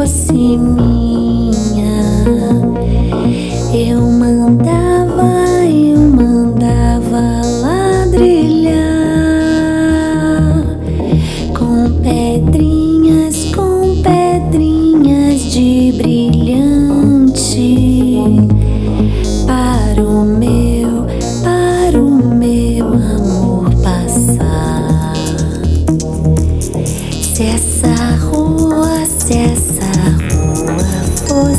fosse minha, eu mandava, eu mandava ladrilhar com pedrinhas, com pedrinhas de brilhante para o meu, para o meu amor passar. Se essa rua, se essa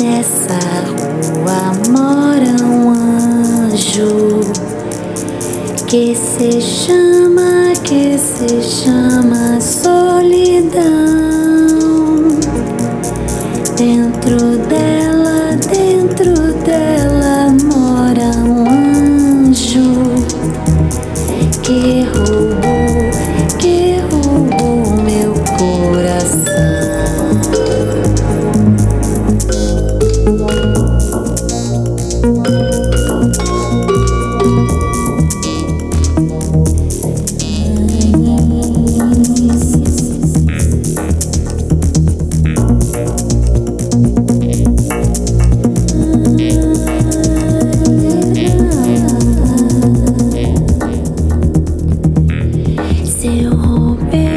Nessa rua mora um anjo que se chama, que se chama solidão. moment.